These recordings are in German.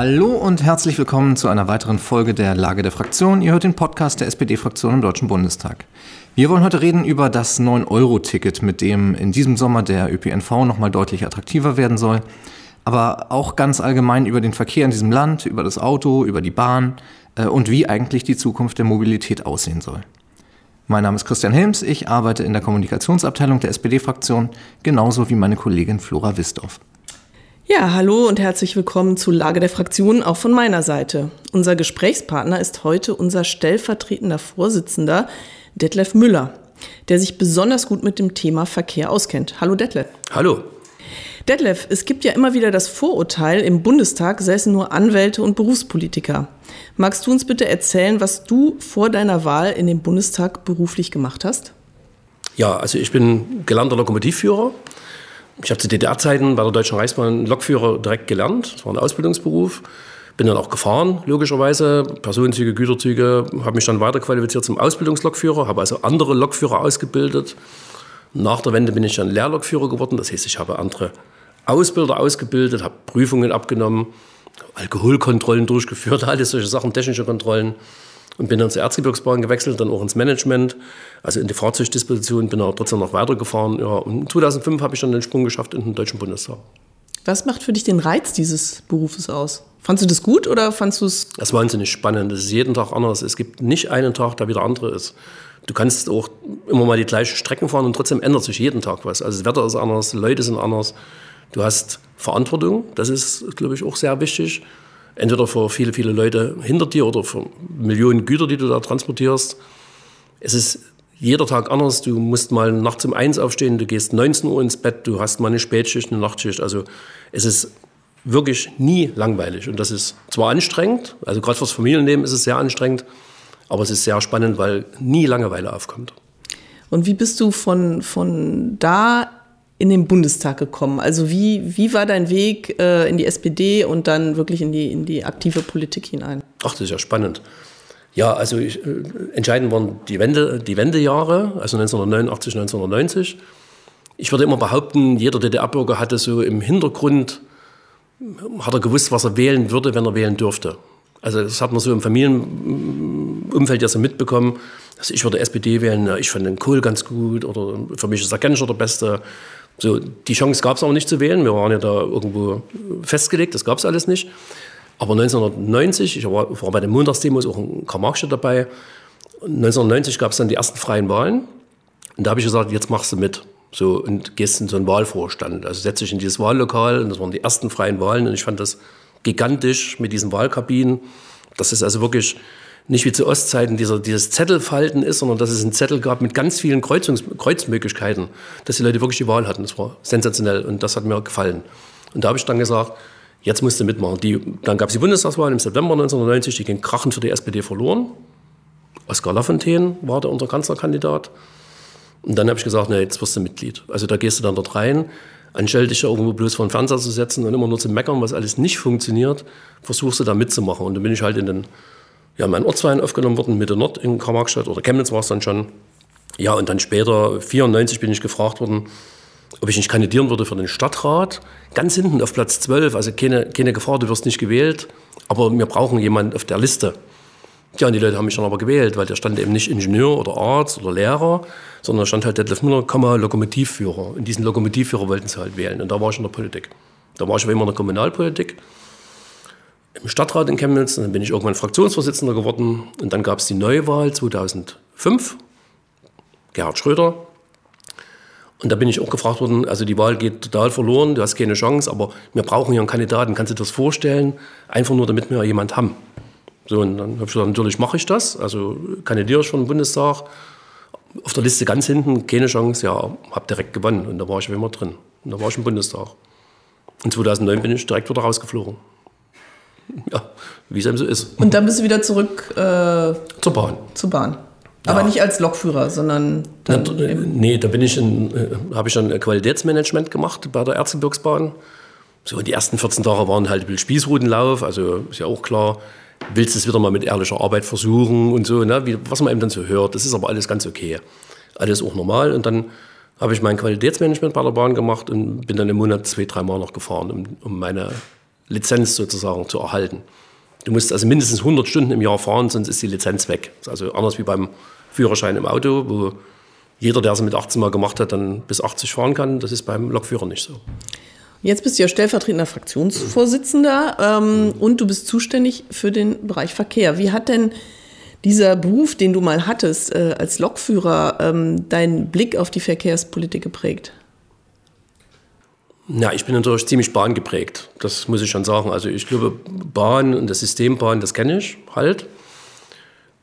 Hallo und herzlich willkommen zu einer weiteren Folge der Lage der Fraktion. Ihr hört den Podcast der SPD-Fraktion im Deutschen Bundestag. Wir wollen heute reden über das 9-Euro-Ticket, mit dem in diesem Sommer der ÖPNV nochmal deutlich attraktiver werden soll. Aber auch ganz allgemein über den Verkehr in diesem Land, über das Auto, über die Bahn äh, und wie eigentlich die Zukunft der Mobilität aussehen soll. Mein Name ist Christian Helms, ich arbeite in der Kommunikationsabteilung der SPD-Fraktion, genauso wie meine Kollegin Flora Wisdorf. Ja, hallo und herzlich willkommen zu Lage der Fraktion, auch von meiner Seite. Unser Gesprächspartner ist heute unser stellvertretender Vorsitzender, Detlef Müller, der sich besonders gut mit dem Thema Verkehr auskennt. Hallo Detlef. Hallo. Detlef, es gibt ja immer wieder das Vorurteil, im Bundestag säßen nur Anwälte und Berufspolitiker. Magst du uns bitte erzählen, was du vor deiner Wahl in den Bundestag beruflich gemacht hast? Ja, also ich bin gelernter Lokomotivführer. Ich habe zu DDR-Zeiten bei der Deutschen Reichsbahn Lokführer direkt gelernt. Das war ein Ausbildungsberuf. Bin dann auch gefahren, logischerweise. Personenzüge, Güterzüge. Habe mich dann weiterqualifiziert zum Ausbildungslokführer. Habe also andere Lokführer ausgebildet. Nach der Wende bin ich dann Lehrlokführer geworden. Das heißt, ich habe andere Ausbilder ausgebildet, habe Prüfungen abgenommen, Alkoholkontrollen durchgeführt, alles solche Sachen, technische Kontrollen. Und bin dann zur Erzgebirgsbahn gewechselt, dann auch ins Management, also in die Fahrzeugdisposition, bin aber trotzdem noch weitergefahren. Ja, und 2005 habe ich dann den Sprung geschafft in den Deutschen Bundestag. Was macht für dich den Reiz dieses Berufes aus? Fandest du das gut oder fandest du es? Das war wahnsinnig spannend. Es ist jeden Tag anders. Es gibt nicht einen Tag, der wieder andere ist. Du kannst auch immer mal die gleichen Strecken fahren und trotzdem ändert sich jeden Tag was. Also das Wetter ist anders, die Leute sind anders. Du hast Verantwortung, das ist, glaube ich, auch sehr wichtig. Entweder für viele, viele Leute hinter dir oder für Millionen Güter, die du da transportierst. Es ist jeder Tag anders. Du musst mal nachts um eins aufstehen, du gehst 19 Uhr ins Bett, du hast mal eine Spätschicht, eine Nachtschicht. Also es ist wirklich nie langweilig. Und das ist zwar anstrengend, also gerade fürs Familienleben ist es sehr anstrengend, aber es ist sehr spannend, weil nie Langeweile aufkommt. Und wie bist du von, von da in den Bundestag gekommen? Also wie, wie war dein Weg äh, in die SPD und dann wirklich in die, in die aktive Politik hinein? Ach, das ist ja spannend. Ja, also ich, äh, entscheidend waren die, Wende, die Wendejahre, also 1989, 1990. Ich würde immer behaupten, jeder DDR-Bürger hatte so im Hintergrund, hat er gewusst, was er wählen würde, wenn er wählen dürfte. Also das hat man so im Familienumfeld ja so mitbekommen. Also ich würde SPD wählen, ich fand den Kohl ganz gut oder für mich ist der Genscher der Beste. So, die Chance gab es auch nicht zu wählen. Wir waren ja da irgendwo festgelegt, das gab es alles nicht. Aber 1990, ich war, war bei den Montagsdemos auch in Karl-Marx dabei. 1990 gab es dann die ersten freien Wahlen. Und da habe ich gesagt, jetzt machst du mit. So, und gehst in so einen Wahlvorstand. Also setze dich in dieses Wahllokal und das waren die ersten freien Wahlen. Und ich fand das gigantisch mit diesen Wahlkabinen. Das ist also wirklich nicht wie zu Ostzeiten dieser, dieses Zettelfalten ist, sondern dass es einen Zettel gab mit ganz vielen Kreuzungs Kreuzmöglichkeiten, dass die Leute wirklich die Wahl hatten. Das war sensationell und das hat mir gefallen. Und da habe ich dann gesagt, jetzt musst du mitmachen. Die, dann gab es die Bundestagswahl im September 1990, die ging krachend für die SPD verloren. Oskar Lafontaine war der unser Kanzlerkandidat. Und dann habe ich gesagt, na, jetzt wirst du Mitglied. Also da gehst du dann dort rein, anstelle dich irgendwo bloß vor den Fernseher zu setzen und immer nur zu meckern, was alles nicht funktioniert, versuchst du da mitzumachen. Und dann bin ich halt in den ja, mein Ortsverein aufgenommen worden, Mitte Nord in Karl-Marx-Stadt oder Chemnitz war es dann schon. Ja, und dann später, 94, bin ich gefragt worden, ob ich nicht kandidieren würde für den Stadtrat. Ganz hinten auf Platz 12, also keine, keine Gefahr, du wirst nicht gewählt, aber wir brauchen jemanden auf der Liste. Ja, und die Leute haben mich dann aber gewählt, weil da stand eben nicht Ingenieur oder Arzt oder Lehrer, sondern da stand halt Detlef Müller, Lokomotivführer. Und diesen Lokomotivführer wollten sie halt wählen. Und da war ich in der Politik. Da war ich aber immer in der Kommunalpolitik im Stadtrat in Chemnitz. Dann bin ich irgendwann Fraktionsvorsitzender geworden. Und dann gab es die Neuwahl 2005. Gerhard Schröder. Und da bin ich auch gefragt worden, also die Wahl geht total verloren, du hast keine Chance, aber wir brauchen hier einen Kandidaten. Kannst du dir das vorstellen? Einfach nur, damit wir jemand haben. So, und dann habe ich gesagt, natürlich mache ich das. Also kandidiere ich für den Bundestag. Auf der Liste ganz hinten, keine Chance, ja, habe direkt gewonnen. Und da war ich immer drin. Und da war ich im Bundestag. Und 2009 bin ich direkt wieder rausgeflogen. ja, wie es eben so ist. Und dann bist du wieder zurück äh, zur Bahn. Zur Bahn. Aber ja. nicht als Lokführer, sondern dann Na, Nee, da bin ich in, äh, habe ich dann Qualitätsmanagement gemacht bei der Erzgebirgsbahn. So, die ersten 14 Tage waren halt ein Spießrutenlauf, also ist ja auch klar, willst du es wieder mal mit ehrlicher Arbeit versuchen und so, ne, wie, was man eben dann so hört. Das ist aber alles ganz okay. Alles auch normal. Und dann habe ich mein Qualitätsmanagement bei der Bahn gemacht und bin dann im Monat zwei, drei Mal noch gefahren, um, um meine Lizenz sozusagen zu erhalten. Du musst also mindestens 100 Stunden im Jahr fahren, sonst ist die Lizenz weg. Also anders wie beim Führerschein im Auto, wo jeder, der es mit 18 Mal gemacht hat, dann bis 80 fahren kann. Das ist beim Lokführer nicht so. Jetzt bist du ja stellvertretender Fraktionsvorsitzender ähm, und du bist zuständig für den Bereich Verkehr. Wie hat denn dieser Beruf, den du mal hattest äh, als Lokführer, ähm, deinen Blick auf die Verkehrspolitik geprägt? Ja, ich bin natürlich ziemlich bahngeprägt. Das muss ich schon sagen. Also ich glaube, Bahn und das System Bahn, das kenne ich halt.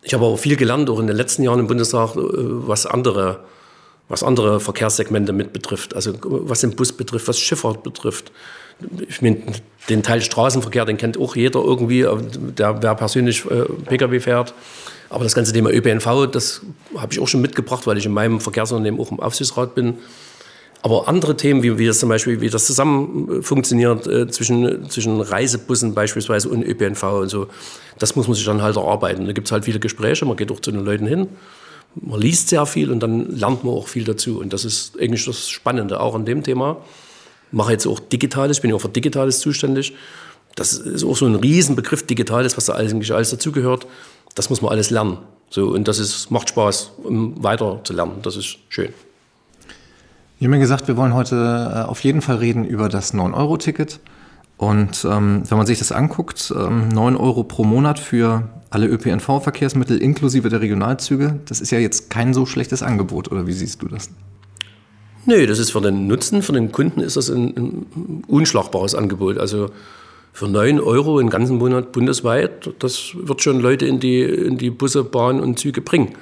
Ich habe aber viel gelernt, auch in den letzten Jahren im Bundestag, äh, was andere, was andere Verkehrssegmente mit betrifft. Also was den Bus betrifft, was Schifffahrt betrifft. Ich meine, den Teil Straßenverkehr, den kennt auch jeder irgendwie, äh, der wer persönlich äh, Pkw fährt. Aber das ganze Thema ÖPNV, das habe ich auch schon mitgebracht, weil ich in meinem Verkehrsunternehmen auch im Aufsichtsrat bin. Aber andere Themen, wie, wie das zum Beispiel, wie das zusammen funktioniert äh, zwischen, zwischen Reisebussen beispielsweise und ÖPNV und so, das muss man sich dann halt erarbeiten. Da gibt es halt viele Gespräche, man geht auch zu den Leuten hin, man liest sehr viel und dann lernt man auch viel dazu. Und das ist eigentlich das Spannende, auch an dem Thema. Ich mache jetzt auch Digitales, bin ja auch für Digitales zuständig. Das ist auch so ein Riesenbegriff Digitales, was da eigentlich alles dazugehört. Das muss man alles lernen. So, und das ist, macht Spaß, um weiter zu lernen. Das ist schön. Wir haben ja gesagt, wir wollen heute äh, auf jeden Fall reden über das 9-Euro-Ticket. Und ähm, wenn man sich das anguckt, ähm, 9 Euro pro Monat für alle ÖPNV-Verkehrsmittel inklusive der Regionalzüge, das ist ja jetzt kein so schlechtes Angebot, oder wie siehst du das? Nö, das ist für den Nutzen, für den Kunden ist das ein, ein unschlagbares Angebot. Also für 9 Euro einen ganzen Monat bundesweit, das wird schon Leute in die, in die Busse, Bahn und Züge bringen.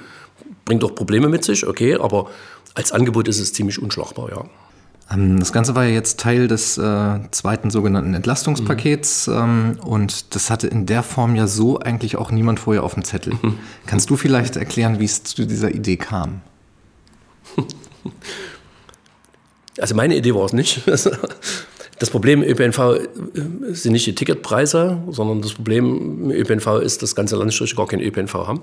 Bringt auch Probleme mit sich, okay, aber als Angebot ist es ziemlich unschlagbar, ja. Ähm, das Ganze war ja jetzt Teil des äh, zweiten sogenannten Entlastungspakets mhm. ähm, und das hatte in der Form ja so eigentlich auch niemand vorher auf dem Zettel. Mhm. Kannst du vielleicht erklären, wie es zu dieser Idee kam? Also meine Idee war es nicht. Das Problem im ÖPNV äh, sind nicht die Ticketpreise, sondern das Problem im ÖPNV ist, dass ganze Landstriche gar keinen ÖPNV haben.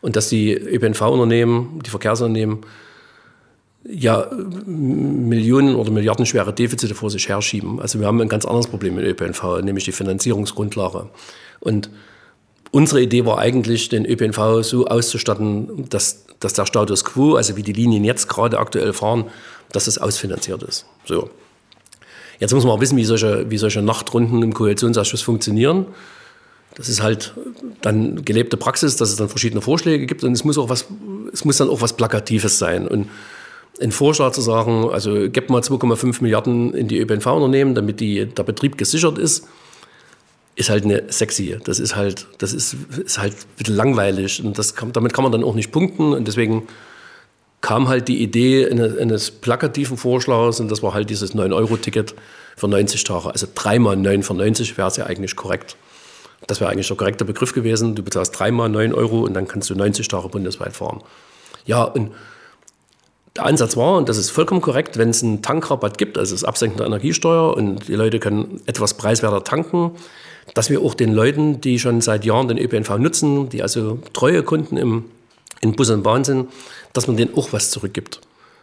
Und dass die ÖPNV-Unternehmen, die Verkehrsunternehmen ja Millionen oder Milliarden schwere Defizite vor sich herschieben. Also wir haben ein ganz anderes Problem mit ÖPNV, nämlich die Finanzierungsgrundlage. Und unsere Idee war eigentlich, den ÖPNV so auszustatten, dass, dass der Status quo, also wie die Linien jetzt gerade aktuell fahren, dass es ausfinanziert ist. So. Jetzt muss man auch wissen, wie solche, wie solche Nachtrunden im Koalitionsausschuss funktionieren. Das ist halt dann gelebte Praxis, dass es dann verschiedene Vorschläge gibt und es muss auch was, es muss dann auch was Plakatives sein. Und einen Vorschlag zu sagen, also gebt mal 2,5 Milliarden in die ÖPNV-Unternehmen, damit die, der Betrieb gesichert ist, ist halt eine sexy. Das ist halt, das ist, ist halt ein bisschen langweilig und das kann, damit kann man dann auch nicht punkten und deswegen kam halt die Idee eines, plakativen Vorschlags und das war halt dieses 9-Euro-Ticket für 90 Tage. Also dreimal 9 für 90 wäre es ja eigentlich korrekt. Das wäre eigentlich der korrekte Begriff gewesen. Du bezahlst dreimal 9 Euro und dann kannst du 90 Tage bundesweit fahren. Ja, und der Ansatz war, und das ist vollkommen korrekt, wenn es einen Tankrabatt gibt, also das Absenken der Energiesteuer und die Leute können etwas preiswerter tanken, dass wir auch den Leuten, die schon seit Jahren den ÖPNV nutzen, die also treue Kunden im, in Bus und Bahn sind, dass man denen auch was zurückgibt.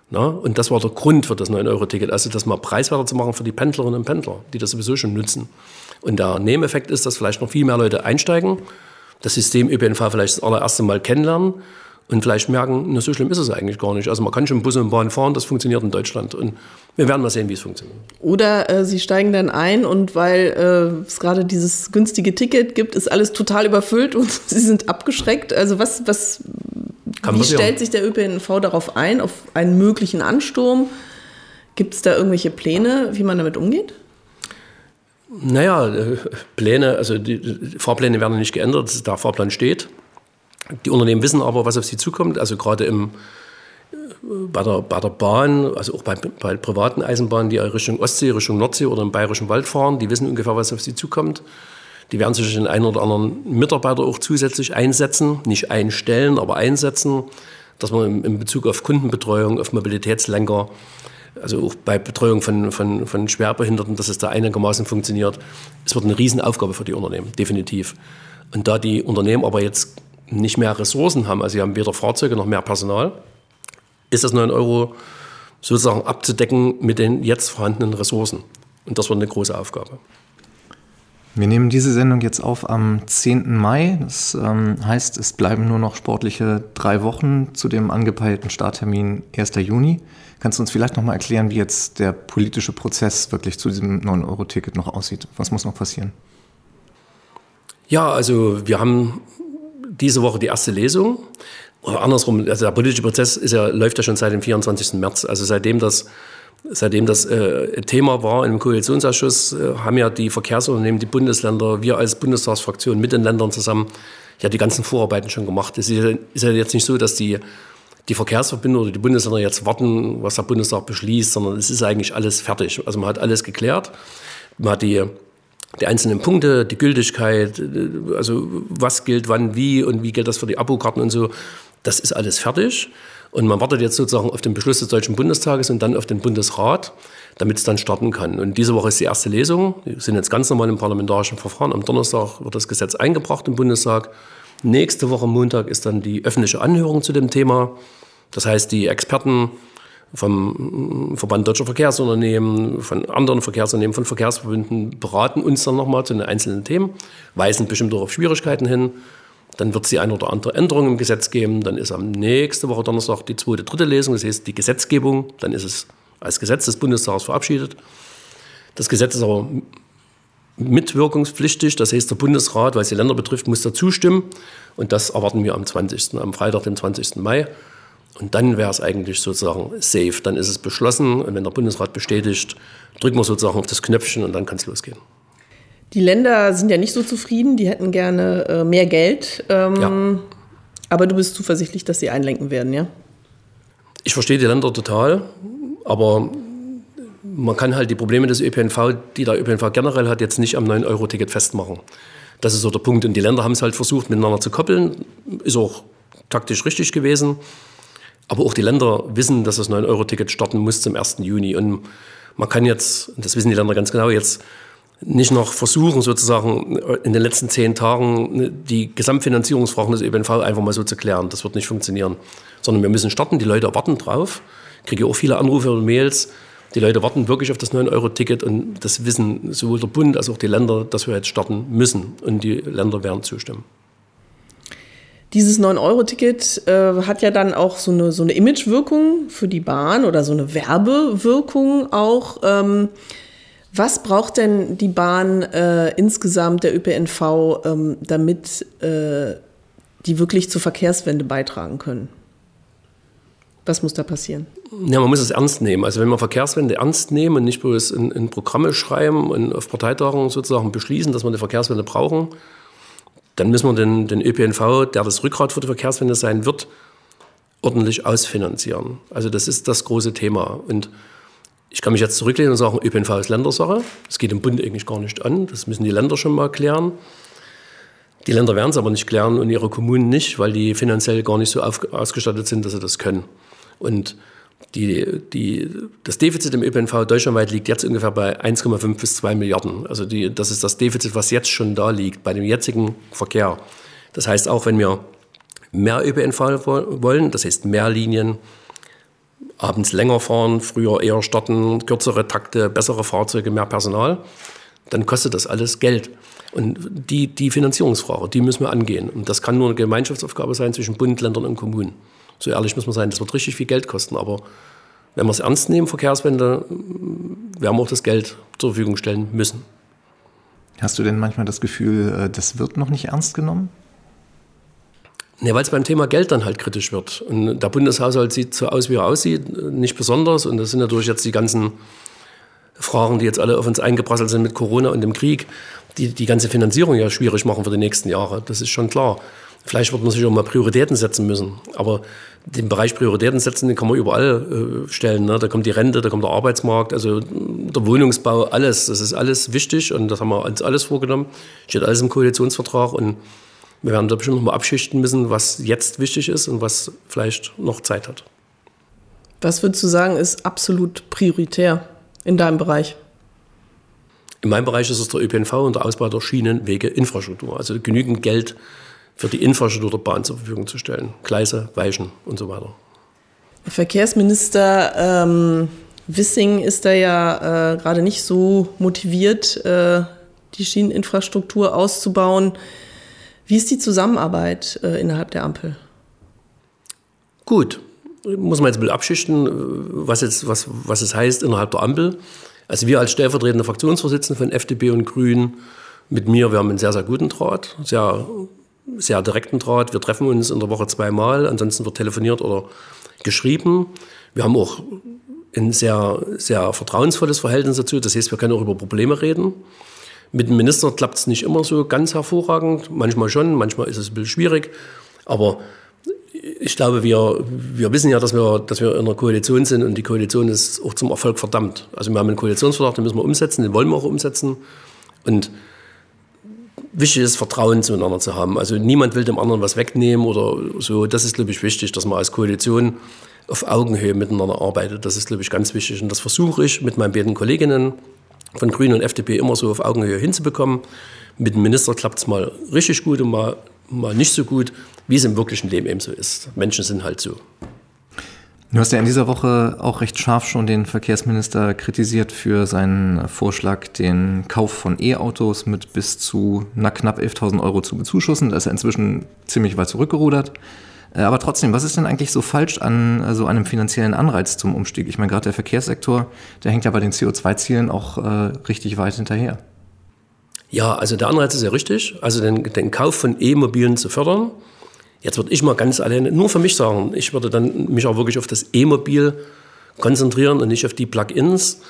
Na? Und das war der Grund für das 9-Euro-Ticket, also das mal preiswerter zu machen für die Pendlerinnen und Pendler, die das sowieso schon nutzen. Und der Nebeneffekt ist, dass vielleicht noch viel mehr Leute einsteigen, das System ÖPNV vielleicht das allererste Mal kennenlernen und vielleicht merken, na, so schlimm ist es eigentlich gar nicht. Also man kann schon Bus und Bahn fahren, das funktioniert in Deutschland und wir werden mal sehen, wie es funktioniert. Oder äh, Sie steigen dann ein und weil äh, es gerade dieses günstige Ticket gibt, ist alles total überfüllt und Sie sind abgeschreckt. Also was, was wie stellt sich der ÖPNV darauf ein, auf einen möglichen Ansturm? Gibt es da irgendwelche Pläne, wie man damit umgeht? Naja, äh, Pläne, also die Fahrpläne werden nicht geändert, der Fahrplan steht. Die Unternehmen wissen aber, was auf sie zukommt. Also gerade im, bei, der, bei der Bahn, also auch bei, bei privaten Eisenbahnen, die Richtung Ostsee, Richtung Nordsee oder im Bayerischen Wald fahren, die wissen ungefähr, was auf sie zukommt. Die werden sich den einen oder anderen Mitarbeiter auch zusätzlich einsetzen, nicht einstellen, aber einsetzen, dass man in Bezug auf Kundenbetreuung, auf Mobilitätslenker, also auch bei Betreuung von, von, von Schwerbehinderten, dass es da einigermaßen funktioniert. Es wird eine Riesenaufgabe für die Unternehmen, definitiv. Und da die Unternehmen aber jetzt nicht mehr Ressourcen haben, also sie haben weder Fahrzeuge noch mehr Personal, ist das 9 Euro sozusagen abzudecken mit den jetzt vorhandenen Ressourcen. Und das wird eine große Aufgabe. Wir nehmen diese Sendung jetzt auf am 10. Mai. Das ähm, heißt, es bleiben nur noch sportliche drei Wochen zu dem angepeilten Starttermin 1. Juni. Kannst du uns vielleicht nochmal erklären, wie jetzt der politische Prozess wirklich zu diesem 9-Euro-Ticket noch aussieht? Was muss noch passieren? Ja, also wir haben diese Woche die erste Lesung. Oder andersrum, also der politische Prozess ist ja, läuft ja schon seit dem 24. März. Also seitdem das Seitdem das äh, Thema war im Koalitionsausschuss, äh, haben ja die Verkehrsunternehmen, die Bundesländer, wir als Bundestagsfraktion mit den Ländern zusammen ja die ganzen Vorarbeiten schon gemacht. Es ist ja, ist ja jetzt nicht so, dass die, die Verkehrsverbünde oder die Bundesländer jetzt warten, was der Bundestag beschließt, sondern es ist eigentlich alles fertig. Also man hat alles geklärt. Man hat die, die einzelnen Punkte, die Gültigkeit, also was gilt wann, wie und wie gilt das für die Abokarten und so. Das ist alles fertig. Und man wartet jetzt sozusagen auf den Beschluss des Deutschen Bundestages und dann auf den Bundesrat, damit es dann starten kann. Und diese Woche ist die erste Lesung. Wir sind jetzt ganz normal im parlamentarischen Verfahren. Am Donnerstag wird das Gesetz eingebracht im Bundestag. Nächste Woche Montag ist dann die öffentliche Anhörung zu dem Thema. Das heißt, die Experten vom Verband Deutscher Verkehrsunternehmen, von anderen Verkehrsunternehmen, von Verkehrsverbünden beraten uns dann nochmal zu den einzelnen Themen, weisen bestimmt auch auf Schwierigkeiten hin dann wird es die eine oder andere Änderung im Gesetz geben. Dann ist am nächste Woche Donnerstag die zweite, dritte Lesung. Das heißt die Gesetzgebung. Dann ist es als Gesetz des Bundestags verabschiedet. Das Gesetz ist aber mitwirkungspflichtig. Das heißt, der Bundesrat, weil es die Länder betrifft, muss da zustimmen. Und das erwarten wir am 20., am Freitag, dem 20. Mai. Und dann wäre es eigentlich sozusagen safe. Dann ist es beschlossen. Und wenn der Bundesrat bestätigt, drücken wir sozusagen auf das Knöpfchen und dann kann es losgehen. Die Länder sind ja nicht so zufrieden, die hätten gerne äh, mehr Geld. Ähm, ja. Aber du bist zuversichtlich, dass sie einlenken werden, ja? Ich verstehe die Länder total, aber man kann halt die Probleme des ÖPNV, die der ÖPNV generell hat, jetzt nicht am 9-Euro-Ticket festmachen. Das ist so der Punkt. Und die Länder haben es halt versucht, miteinander zu koppeln. Ist auch taktisch richtig gewesen. Aber auch die Länder wissen, dass das 9-Euro-Ticket starten muss zum 1. Juni. Und man kann jetzt, das wissen die Länder ganz genau, jetzt nicht noch versuchen, sozusagen in den letzten zehn Tagen die Gesamtfinanzierungsfragen des ÖPNV einfach mal so zu klären. Das wird nicht funktionieren. Sondern wir müssen starten, die Leute warten drauf. Ich kriege auch viele Anrufe und Mails. Die Leute warten wirklich auf das 9-Euro-Ticket und das wissen sowohl der Bund als auch die Länder, dass wir jetzt starten müssen. Und die Länder werden zustimmen. Dieses 9-Euro-Ticket äh, hat ja dann auch so eine, so eine Imagewirkung für die Bahn oder so eine Werbewirkung auch. Ähm was braucht denn die Bahn äh, insgesamt, der ÖPNV, ähm, damit äh, die wirklich zur Verkehrswende beitragen können? Was muss da passieren? Ja, man muss es ernst nehmen. Also wenn wir Verkehrswende ernst nehmen und nicht bloß in, in Programme schreiben und auf Parteitagungen sozusagen beschließen, dass wir eine Verkehrswende brauchen, dann müssen wir den, den ÖPNV, der das Rückgrat für die Verkehrswende sein wird, ordentlich ausfinanzieren. Also das ist das große Thema. Und ich kann mich jetzt zurücklehnen und sagen, ÖPNV ist Ländersache. Das geht im Bund eigentlich gar nicht an. Das müssen die Länder schon mal klären. Die Länder werden es aber nicht klären und ihre Kommunen nicht, weil die finanziell gar nicht so auf, ausgestattet sind, dass sie das können. Und die, die, das Defizit im ÖPNV deutschlandweit liegt jetzt ungefähr bei 1,5 bis 2 Milliarden. Also die, das ist das Defizit, was jetzt schon da liegt bei dem jetzigen Verkehr. Das heißt, auch wenn wir mehr ÖPNV wollen, das heißt mehr Linien, abends länger fahren, früher eher starten, kürzere Takte, bessere Fahrzeuge, mehr Personal, dann kostet das alles Geld. Und die, die Finanzierungsfrage, die müssen wir angehen. Und das kann nur eine Gemeinschaftsaufgabe sein zwischen Bund, Ländern und Kommunen. So ehrlich muss man sein, das wird richtig viel Geld kosten. Aber wenn wir es ernst nehmen, Verkehrswende, werden wir auch das Geld zur Verfügung stellen müssen. Hast du denn manchmal das Gefühl, äh, das wird noch nicht ernst genommen? Ne, weil es beim Thema Geld dann halt kritisch wird. Und der Bundeshaushalt sieht so aus, wie er aussieht, nicht besonders. Und das sind natürlich jetzt die ganzen Fragen, die jetzt alle auf uns eingeprasselt sind mit Corona und dem Krieg, die die ganze Finanzierung ja schwierig machen für die nächsten Jahre. Das ist schon klar. Vielleicht wird man sich auch mal Prioritäten setzen müssen. Aber den Bereich Prioritäten setzen, den kann man überall äh, stellen. Ne? Da kommt die Rente, da kommt der Arbeitsmarkt, also der Wohnungsbau, alles. Das ist alles wichtig und das haben wir uns alles vorgenommen. Steht alles im Koalitionsvertrag und wir werden da bestimmt nochmal abschichten müssen, was jetzt wichtig ist und was vielleicht noch Zeit hat. Was würdest du sagen, ist absolut prioritär in deinem Bereich? In meinem Bereich ist es der ÖPNV und der Ausbau der Schienenwege, Infrastruktur. Also genügend Geld für die Infrastruktur der Bahn zur Verfügung zu stellen. Gleise, Weichen und so weiter. Verkehrsminister ähm, Wissing ist da ja äh, gerade nicht so motiviert, äh, die Schieneninfrastruktur auszubauen. Wie ist die Zusammenarbeit äh, innerhalb der Ampel? Gut, muss man jetzt ein bisschen abschichten, was, jetzt, was, was es heißt innerhalb der Ampel. Also wir als stellvertretende Fraktionsvorsitzende von FDP und Grünen mit mir, wir haben einen sehr, sehr guten Draht, sehr, sehr direkten Draht. Wir treffen uns in der Woche zweimal, ansonsten wird telefoniert oder geschrieben. Wir haben auch ein sehr, sehr vertrauensvolles Verhältnis dazu. Das heißt, wir können auch über Probleme reden. Mit dem Minister klappt es nicht immer so ganz hervorragend. Manchmal schon, manchmal ist es ein bisschen schwierig. Aber ich glaube, wir, wir wissen ja, dass wir, dass wir in einer Koalition sind und die Koalition ist auch zum Erfolg verdammt. Also wir haben einen Koalitionsvertrag, den müssen wir umsetzen, den wollen wir auch umsetzen. Und wichtig ist, Vertrauen zueinander zu haben. Also niemand will dem anderen was wegnehmen oder so. Das ist, glaube ich, wichtig, dass man als Koalition auf Augenhöhe miteinander arbeitet. Das ist, glaube ich, ganz wichtig. Und das versuche ich mit meinen beiden Kolleginnen von Grünen und FDP immer so auf Augenhöhe hinzubekommen. Mit dem Minister klappt es mal richtig gut und mal, mal nicht so gut, wie es im wirklichen Leben eben so ist. Menschen sind halt so. Du hast ja in dieser Woche auch recht scharf schon den Verkehrsminister kritisiert für seinen Vorschlag, den Kauf von E-Autos mit bis zu na, knapp 11.000 Euro zu bezuschussen. Da ist er inzwischen ziemlich weit zurückgerudert. Äh, aber trotzdem, was ist denn eigentlich so falsch an äh, so einem finanziellen Anreiz zum Umstieg? Ich meine, gerade der Verkehrssektor, der hängt ja bei den CO2-Zielen auch äh, richtig weit hinterher. Ja, also der Anreiz ist ja richtig. Also den, den Kauf von E-Mobilen zu fördern. Jetzt würde ich mal ganz alleine nur für mich sagen, ich würde dann mich auch wirklich auf das E-Mobil konzentrieren und nicht auf die Plug-ins.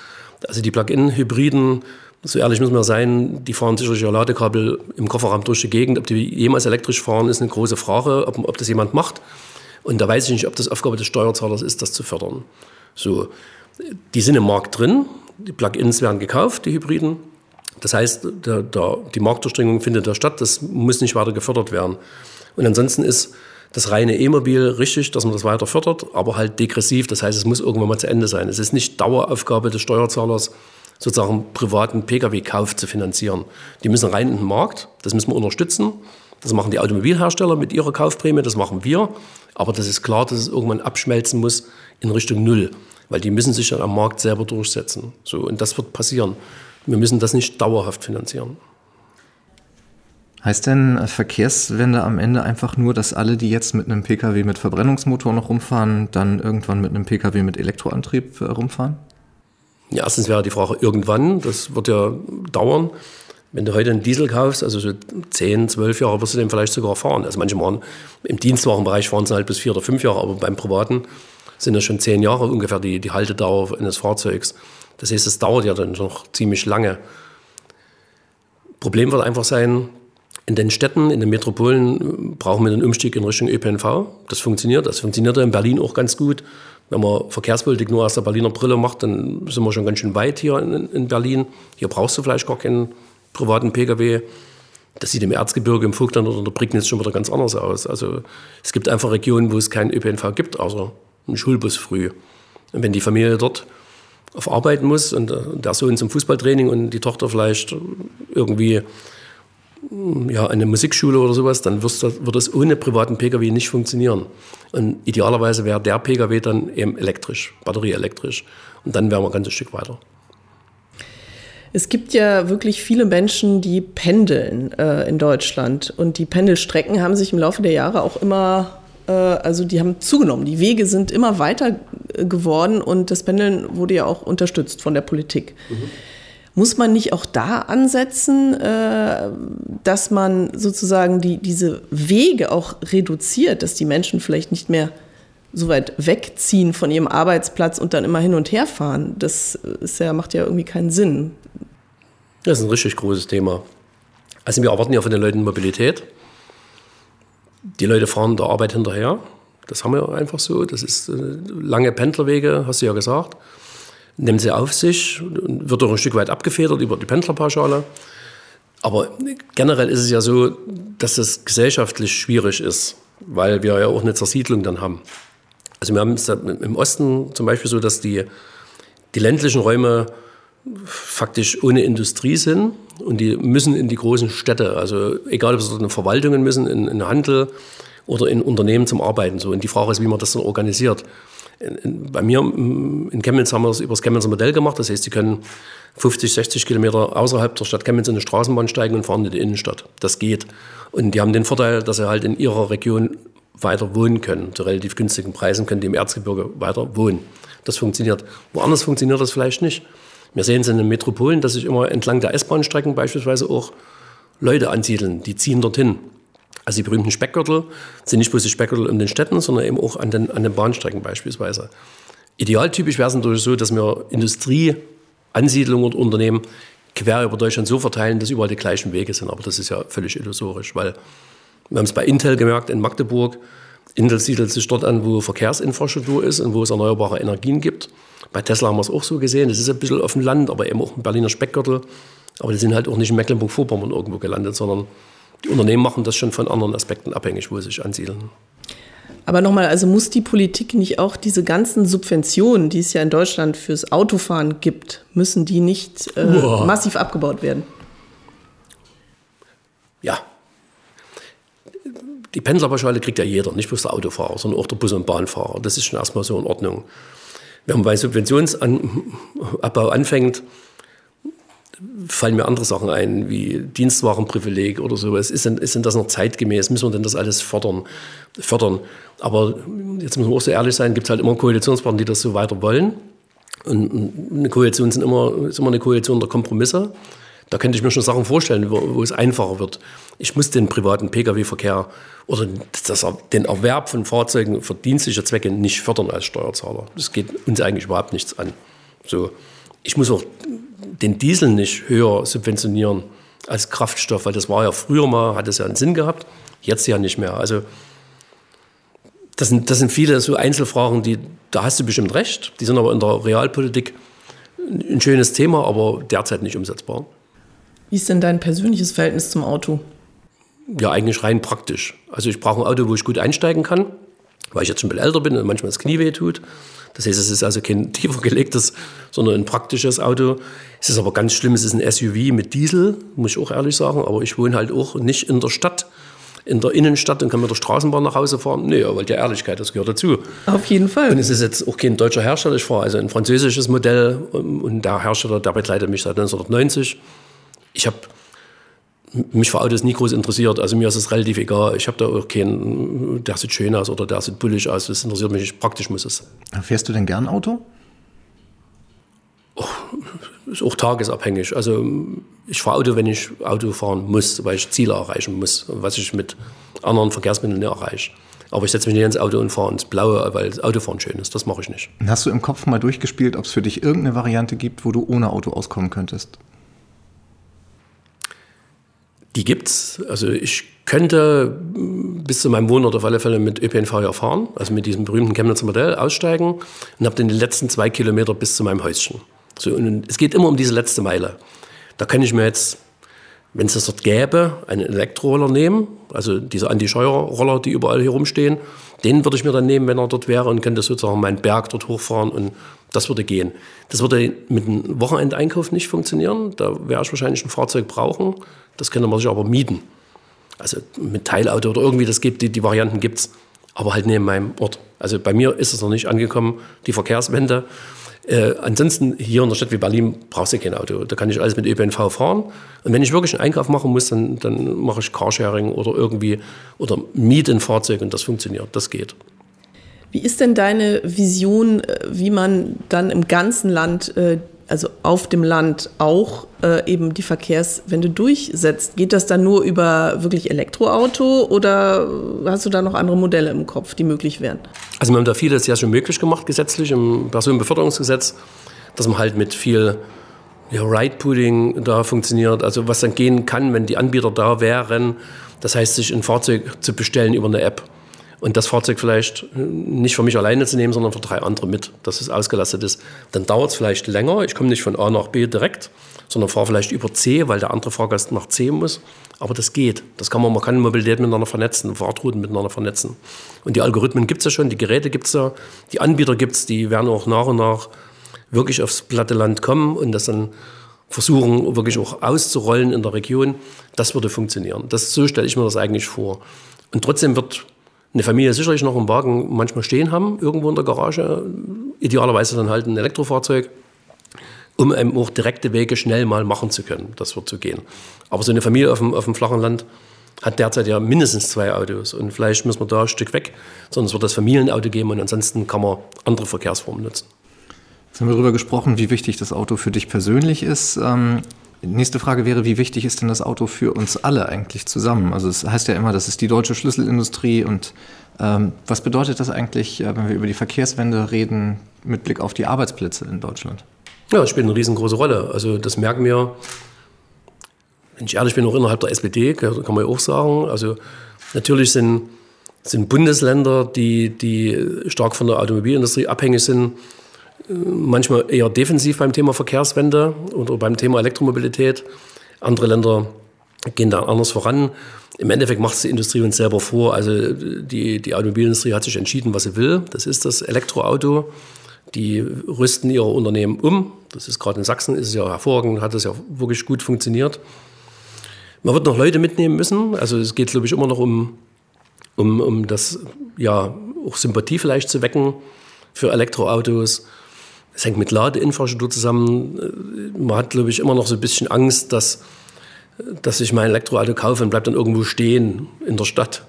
Also die Plug-in-Hybriden, so ehrlich müssen wir sein, die fahren sicherlich ihr Ladekabel im Kofferraum durch die Gegend. Ob die jemals elektrisch fahren, ist eine große Frage, ob, ob das jemand macht. Und da weiß ich nicht, ob das Aufgabe des Steuerzahlers ist, das zu fördern. So, die sind im Markt drin, die Plug-ins werden gekauft, die Hybriden. Das heißt, der, der, die Marktdurchdringung findet da statt, das muss nicht weiter gefördert werden. Und ansonsten ist das reine E-Mobil richtig, dass man das weiter fördert, aber halt degressiv. Das heißt, es muss irgendwann mal zu Ende sein. Es ist nicht Daueraufgabe des Steuerzahlers, sozusagen privaten Pkw-Kauf zu finanzieren. Die müssen rein in den Markt, das müssen wir unterstützen. Das machen die Automobilhersteller mit ihrer Kaufprämie, das machen wir. Aber das ist klar, dass es irgendwann abschmelzen muss in Richtung Null, weil die müssen sich dann am Markt selber durchsetzen. So, und das wird passieren. Wir müssen das nicht dauerhaft finanzieren. Heißt denn Verkehrswende am Ende einfach nur, dass alle, die jetzt mit einem Pkw mit Verbrennungsmotor noch rumfahren, dann irgendwann mit einem Pkw mit Elektroantrieb äh, rumfahren? Ja, erstens wäre die Frage irgendwann, das wird ja dauern. Wenn du heute einen Diesel kaufst, also so 10, 12 Jahre wirst du den vielleicht sogar fahren. Also manche waren im Dienstwagenbereich fahren sie halt bis vier oder fünf Jahre, aber beim Privaten sind das schon zehn Jahre ungefähr die, die Haltedauer eines Fahrzeugs. Das heißt, es dauert ja dann noch ziemlich lange. Problem wird einfach sein, in den Städten, in den Metropolen brauchen wir den Umstieg in Richtung ÖPNV. Das funktioniert. Das funktioniert in Berlin auch ganz gut. Wenn man Verkehrspolitik nur aus der Berliner Brille macht, dann sind wir schon ganz schön weit hier in, in Berlin. Hier brauchst du vielleicht gar keinen privaten Pkw. Das sieht im Erzgebirge, im Vogtland oder in der Prignitz schon wieder ganz anders aus. Also es gibt einfach Regionen, wo es keinen ÖPNV gibt, außer einen Schulbus früh. Und wenn die Familie dort auf Arbeiten muss und der Sohn zum Fußballtraining und die Tochter vielleicht irgendwie ja, eine Musikschule oder sowas, dann wird das ohne privaten Pkw nicht funktionieren. Und idealerweise wäre der Pkw dann eben elektrisch, batterieelektrisch. Und dann wären wir ein ganzes Stück weiter. Es gibt ja wirklich viele Menschen, die pendeln äh, in Deutschland. Und die Pendelstrecken haben sich im Laufe der Jahre auch immer, äh, also die haben zugenommen. Die Wege sind immer weiter äh, geworden und das Pendeln wurde ja auch unterstützt von der Politik. Mhm. Muss man nicht auch da ansetzen, äh, dass man sozusagen die, diese Wege auch reduziert, dass die Menschen vielleicht nicht mehr so weit wegziehen von ihrem Arbeitsplatz und dann immer hin und her fahren? Das ja, macht ja irgendwie keinen Sinn. Das ist ein richtig großes Thema. Also wir erwarten ja von den Leuten Mobilität. Die Leute fahren der Arbeit hinterher. Das haben wir einfach so. Das ist äh, lange Pendlerwege, hast du ja gesagt nimmt sie auf sich, wird auch ein Stück weit abgefedert über die Pendlerpauschale. Aber generell ist es ja so, dass es gesellschaftlich schwierig ist, weil wir ja auch eine Zersiedlung dann haben. Also wir haben es im Osten zum Beispiel so, dass die, die ländlichen Räume faktisch ohne Industrie sind und die müssen in die großen Städte. Also egal, ob sie in Verwaltungen müssen, in, in Handel oder in Unternehmen zum Arbeiten. So. Und die Frage ist, wie man das dann organisiert. Bei mir in Chemnitz haben wir das über das Chemnitzer Modell gemacht. Das heißt, sie können 50, 60 Kilometer außerhalb der Stadt Chemnitz in eine Straßenbahn steigen und fahren in die Innenstadt. Das geht. Und die haben den Vorteil, dass sie halt in ihrer Region weiter wohnen können. Zu relativ günstigen Preisen können die im Erzgebirge weiter wohnen. Das funktioniert. Woanders funktioniert das vielleicht nicht. Wir sehen es in den Metropolen, dass sich immer entlang der S-Bahn-Strecken beispielsweise auch Leute ansiedeln, die ziehen dorthin. Also die berühmten Speckgürtel sind nicht bloß die Speckgürtel in den Städten, sondern eben auch an den, an den Bahnstrecken beispielsweise. Idealtypisch wäre es natürlich so, dass wir Industrieansiedlungen und Unternehmen quer über Deutschland so verteilen, dass überall die gleichen Wege sind. Aber das ist ja völlig illusorisch, weil wir haben es bei Intel gemerkt in Magdeburg. Intel siedelt sich dort an, wo Verkehrsinfrastruktur ist und wo es erneuerbare Energien gibt. Bei Tesla haben wir es auch so gesehen. Das ist ein bisschen auf dem Land, aber eben auch im Berliner Speckgürtel. Aber die sind halt auch nicht in Mecklenburg-Vorpommern irgendwo gelandet, sondern die Unternehmen machen das schon von anderen Aspekten abhängig, wo sie sich ansiedeln. Aber nochmal, also muss die Politik nicht auch diese ganzen Subventionen, die es ja in Deutschland fürs Autofahren gibt, müssen die nicht äh, massiv abgebaut werden? Ja. Die Pendlerpauschale kriegt ja jeder, nicht bloß der Autofahrer, sondern auch der Bus- und Bahnfahrer. Das ist schon erstmal so in Ordnung. Wenn man bei Subventionsabbau anfängt, fallen mir andere Sachen ein, wie Dienstwagenprivileg oder sowas. Ist denn, ist denn das noch zeitgemäß? Müssen wir denn das alles fördern? fördern? Aber jetzt müssen wir auch so ehrlich sein, gibt es halt immer Koalitionspartner, die das so weiter wollen. Und eine Koalition sind immer, ist immer eine Koalition der Kompromisse. Da könnte ich mir schon Sachen vorstellen, wo, wo es einfacher wird. Ich muss den privaten Pkw-Verkehr oder das, den Erwerb von Fahrzeugen für dienstliche Zwecke nicht fördern als Steuerzahler. Das geht uns eigentlich überhaupt nichts an. So. Ich muss auch den Diesel nicht höher subventionieren als Kraftstoff, weil das war ja früher mal, hat es ja einen Sinn gehabt, jetzt ja nicht mehr. Also das sind, das sind viele so Einzelfragen, die, da hast du bestimmt recht, die sind aber in der Realpolitik ein schönes Thema, aber derzeit nicht umsetzbar. Wie ist denn dein persönliches Verhältnis zum Auto? Ja, eigentlich rein praktisch. Also ich brauche ein Auto, wo ich gut einsteigen kann, weil ich jetzt schon ein bisschen älter bin und manchmal das Knie weh tut. Das heißt, es ist also kein tiefer gelegtes, sondern ein praktisches Auto. Es ist aber ganz schlimm, es ist ein SUV mit Diesel, muss ich auch ehrlich sagen. Aber ich wohne halt auch nicht in der Stadt, in der Innenstadt und kann mit der Straßenbahn nach Hause fahren. Nee, weil die Ehrlichkeit, das gehört dazu. Auf jeden Fall. Und es ist jetzt auch kein deutscher Hersteller. Ich fahre also ein französisches Modell und der Hersteller, der begleitet mich seit 1990. Ich habe mich für Autos nie groß interessiert. Also mir ist es relativ egal. Ich habe da auch keinen, der sieht schön aus oder der sieht bullig aus. Das interessiert mich nicht. Praktisch muss es. Fährst du denn gern Auto? Oh, ist auch tagesabhängig. Also ich fahre Auto, wenn ich Auto fahren muss, weil ich Ziele erreichen muss, was ich mit anderen Verkehrsmitteln nicht erreiche. Aber ich setze mich nicht ins Auto und fahre ins Blaue, weil das Autofahren schön ist. Das mache ich nicht. Hast du im Kopf mal durchgespielt, ob es für dich irgendeine Variante gibt, wo du ohne Auto auskommen könntest? Die gibt's. Also ich könnte bis zu meinem Wohnort auf alle Fälle mit ÖPNV ja fahren, also mit diesem berühmten Chemnitzer Modell aussteigen und habe dann die letzten zwei Kilometer bis zu meinem Häuschen. So, und es geht immer um diese letzte Meile. Da kann ich mir jetzt, wenn es das dort gäbe, einen Elektroroller nehmen, also diese Anti-Scheuer-Roller, die überall hier rumstehen. Den würde ich mir dann nehmen, wenn er dort wäre und könnte sozusagen meinen Berg dort hochfahren und das würde gehen. Das würde mit einem Wochenendeinkauf nicht funktionieren. Da wäre ich wahrscheinlich ein Fahrzeug brauchen. Das könnte man sich aber mieten. Also mit Teilauto oder irgendwie, das gibt, die, die Varianten gibt es, aber halt neben meinem Ort. Also bei mir ist es noch nicht angekommen, die Verkehrswende. Äh, ansonsten hier in der Stadt wie Berlin brauchst du kein Auto. Da kann ich alles mit ÖPNV fahren. Und wenn ich wirklich einen Einkauf machen muss, dann, dann mache ich Carsharing oder irgendwie oder miete ein Fahrzeug und das funktioniert. Das geht. Wie ist denn deine Vision, äh, wie man dann im ganzen Land äh, also auf dem Land auch äh, eben die Verkehrswende durchsetzt. Geht das dann nur über wirklich Elektroauto oder hast du da noch andere Modelle im Kopf, die möglich wären? Also wir haben da vieles ja schon möglich gemacht gesetzlich im Personenbeförderungsgesetz, dass man halt mit viel ja, Ride-Pooling da funktioniert, also was dann gehen kann, wenn die Anbieter da wären. Das heißt, sich ein Fahrzeug zu bestellen über eine App und das Fahrzeug vielleicht nicht für mich alleine zu nehmen, sondern für drei andere mit, dass es ausgelastet ist, dann dauert es vielleicht länger. Ich komme nicht von A nach B direkt, sondern fahre vielleicht über C, weil der andere Fahrgast nach C muss. Aber das geht. Das kann man, man kann Mobilität miteinander vernetzen, Fahrtrouten miteinander vernetzen. Und die Algorithmen gibt es ja schon, die Geräte gibt es ja, die Anbieter gibt es, die werden auch nach und nach wirklich aufs platte Land kommen und das dann versuchen, wirklich auch auszurollen in der Region. Das würde funktionieren. Das, so stelle ich mir das eigentlich vor. Und trotzdem wird eine Familie sicherlich noch einen Wagen manchmal stehen haben, irgendwo in der Garage, idealerweise dann halt ein Elektrofahrzeug, um eben auch direkte Wege schnell mal machen zu können. Das wird so gehen. Aber so eine Familie auf dem, auf dem flachen Land hat derzeit ja mindestens zwei Autos und vielleicht müssen wir da ein Stück weg, es wird das Familienauto geben und ansonsten kann man andere Verkehrsformen nutzen. Jetzt haben wir darüber gesprochen, wie wichtig das Auto für dich persönlich ist. Nächste Frage wäre, wie wichtig ist denn das Auto für uns alle eigentlich zusammen? Also es heißt ja immer, das ist die deutsche Schlüsselindustrie und ähm, was bedeutet das eigentlich, äh, wenn wir über die Verkehrswende reden, mit Blick auf die Arbeitsplätze in Deutschland? Ja, das spielt eine riesengroße Rolle. Also das merken wir, wenn ich ehrlich bin, auch innerhalb der SPD, kann man ja auch sagen. Also natürlich sind, sind Bundesländer, die, die stark von der Automobilindustrie abhängig sind, manchmal eher defensiv beim Thema Verkehrswende oder beim Thema Elektromobilität. Andere Länder gehen da anders voran. Im Endeffekt macht es die Industrie uns selber vor. Also die, die Automobilindustrie hat sich entschieden, was sie will. Das ist das Elektroauto. Die rüsten ihre Unternehmen um. Das ist gerade in Sachsen, ist ja hervorragend, hat das ja wirklich gut funktioniert. Man wird noch Leute mitnehmen müssen. Also es geht, glaube ich, immer noch um, um, um das, ja, auch Sympathie vielleicht zu wecken für Elektroautos. Es hängt mit Ladeinfrastruktur zusammen. Man hat, glaube ich, immer noch so ein bisschen Angst, dass, dass ich mein Elektroauto kaufe und bleibt dann irgendwo stehen in der Stadt.